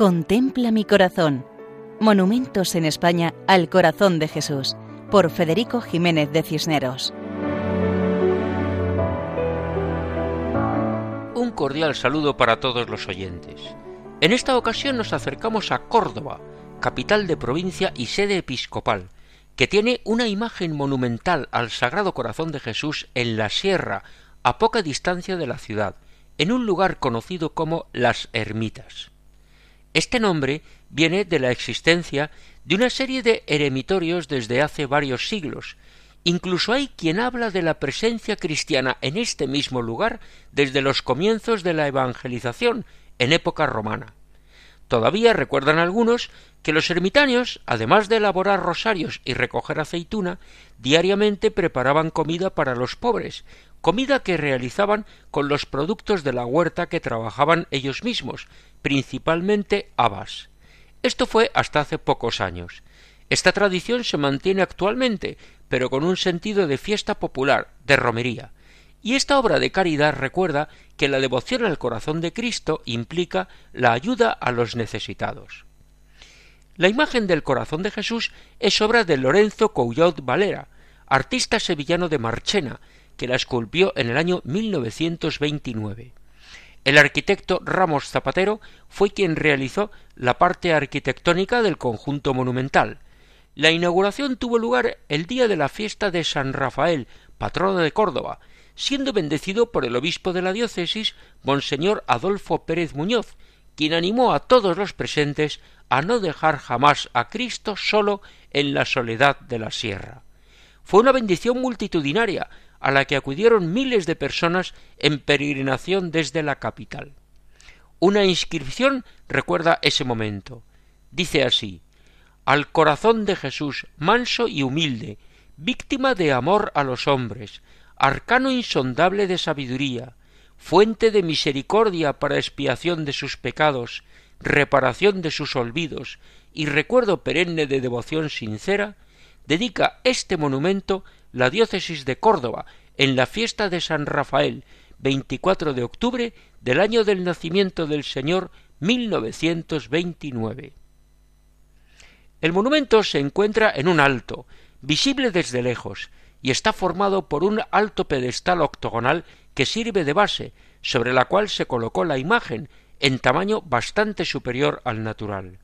Contempla mi corazón. Monumentos en España al corazón de Jesús, por Federico Jiménez de Cisneros. Un cordial saludo para todos los oyentes. En esta ocasión nos acercamos a Córdoba, capital de provincia y sede episcopal, que tiene una imagen monumental al Sagrado Corazón de Jesús en la sierra, a poca distancia de la ciudad, en un lugar conocido como Las Ermitas. Este nombre viene de la existencia de una serie de eremitorios desde hace varios siglos. Incluso hay quien habla de la presencia cristiana en este mismo lugar desde los comienzos de la evangelización en época romana. Todavía recuerdan algunos que los ermitaños, además de elaborar rosarios y recoger aceituna, diariamente preparaban comida para los pobres, comida que realizaban con los productos de la huerta que trabajaban ellos mismos, principalmente habas. Esto fue hasta hace pocos años. Esta tradición se mantiene actualmente, pero con un sentido de fiesta popular, de romería. Y esta obra de caridad recuerda que la devoción al corazón de Cristo implica la ayuda a los necesitados. La imagen del corazón de Jesús es obra de Lorenzo Coullaud Valera, artista sevillano de Marchena, que la esculpió en el año 1929. El arquitecto Ramos Zapatero fue quien realizó la parte arquitectónica del conjunto monumental. La inauguración tuvo lugar el día de la fiesta de San Rafael, patrono de Córdoba, siendo bendecido por el obispo de la diócesis, Monseñor Adolfo Pérez Muñoz, quien animó a todos los presentes a no dejar jamás a Cristo solo en la soledad de la sierra. Fue una bendición multitudinaria, a la que acudieron miles de personas en peregrinación desde la capital. Una inscripción recuerda ese momento. Dice así Al corazón de Jesús, manso y humilde, víctima de amor a los hombres, arcano insondable de sabiduría, fuente de misericordia para expiación de sus pecados, reparación de sus olvidos y recuerdo perenne de devoción sincera, dedica este monumento la diócesis de Córdoba en la fiesta de San Rafael, 24 de octubre del año del nacimiento del Señor 1929. El monumento se encuentra en un alto, visible desde lejos, y está formado por un alto pedestal octogonal que sirve de base, sobre la cual se colocó la imagen, en tamaño bastante superior al natural.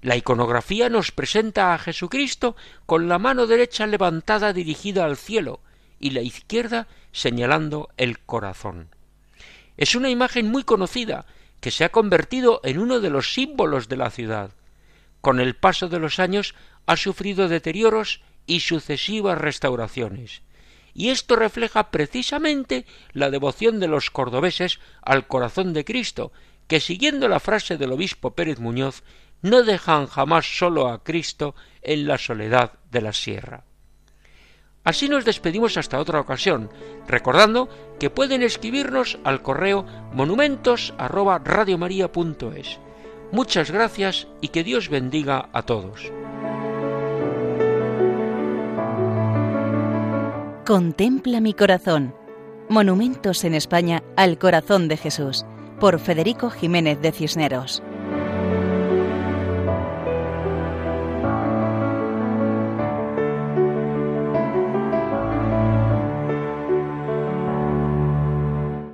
La iconografía nos presenta a Jesucristo con la mano derecha levantada dirigida al cielo y la izquierda señalando el corazón. Es una imagen muy conocida que se ha convertido en uno de los símbolos de la ciudad. Con el paso de los años ha sufrido deterioros y sucesivas restauraciones. Y esto refleja precisamente la devoción de los cordobeses al corazón de Cristo, que siguiendo la frase del obispo Pérez Muñoz, no dejan jamás solo a Cristo en la soledad de la sierra. Así nos despedimos hasta otra ocasión, recordando que pueden escribirnos al correo monumentos@radiomaria.es. Muchas gracias y que Dios bendiga a todos. Contempla mi corazón. Monumentos en España al corazón de Jesús, por Federico Jiménez de Cisneros.